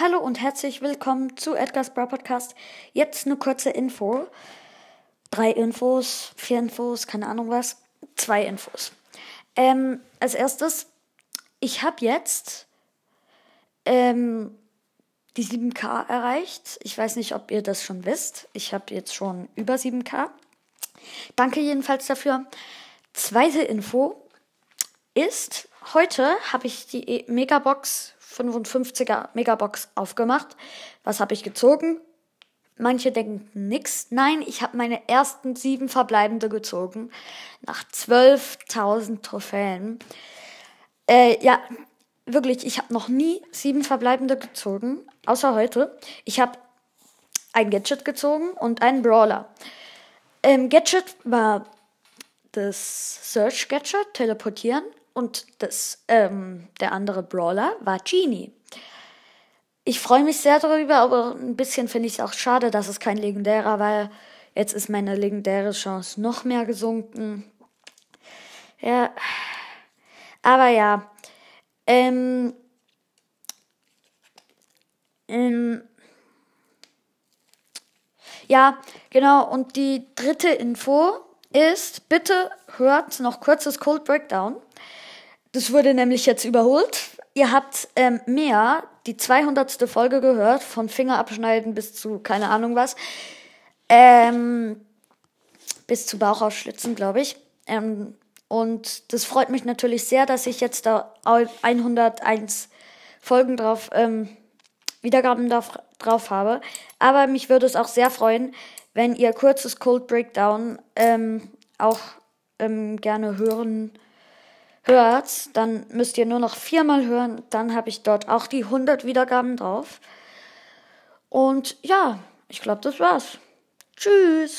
Hallo und herzlich willkommen zu Edgar's Bra Podcast. Jetzt eine kurze Info. Drei Infos, vier Infos, keine Ahnung was. Zwei Infos. Ähm, als erstes, ich habe jetzt ähm, die 7K erreicht. Ich weiß nicht, ob ihr das schon wisst. Ich habe jetzt schon über 7K. Danke jedenfalls dafür. Zweite Info ist, heute habe ich die Megabox 55er Megabox aufgemacht. Was habe ich gezogen? Manche denken nix. Nein, ich habe meine ersten sieben verbleibende gezogen. Nach 12.000 Trophäen. Äh, ja, wirklich, ich habe noch nie sieben verbleibende gezogen. Außer heute. Ich habe ein Gadget gezogen und einen Brawler. Ähm, Gadget war das Search Gadget, teleportieren. Und das, ähm, der andere Brawler war Genie. Ich freue mich sehr darüber, aber ein bisschen finde ich es auch schade, dass es kein legendärer war. Jetzt ist meine legendäre Chance noch mehr gesunken. Ja. Aber ja. Ähm. Ähm. Ja, genau. Und die dritte Info ist, bitte hört noch kurzes Cold Breakdown. Das wurde nämlich jetzt überholt. Ihr habt ähm, mehr, die 200. Folge gehört, von Finger abschneiden bis zu keine Ahnung was. Ähm, bis zu Bauch ausschlitzen, glaube ich. Ähm, und das freut mich natürlich sehr, dass ich jetzt da 101 Folgen drauf, ähm, Wiedergaben drauf, drauf habe. Aber mich würde es auch sehr freuen, wenn ihr kurzes Cold Breakdown ähm, auch ähm, gerne hören hört, dann müsst ihr nur noch viermal hören. Dann habe ich dort auch die 100 Wiedergaben drauf. Und ja, ich glaube, das war's. Tschüss.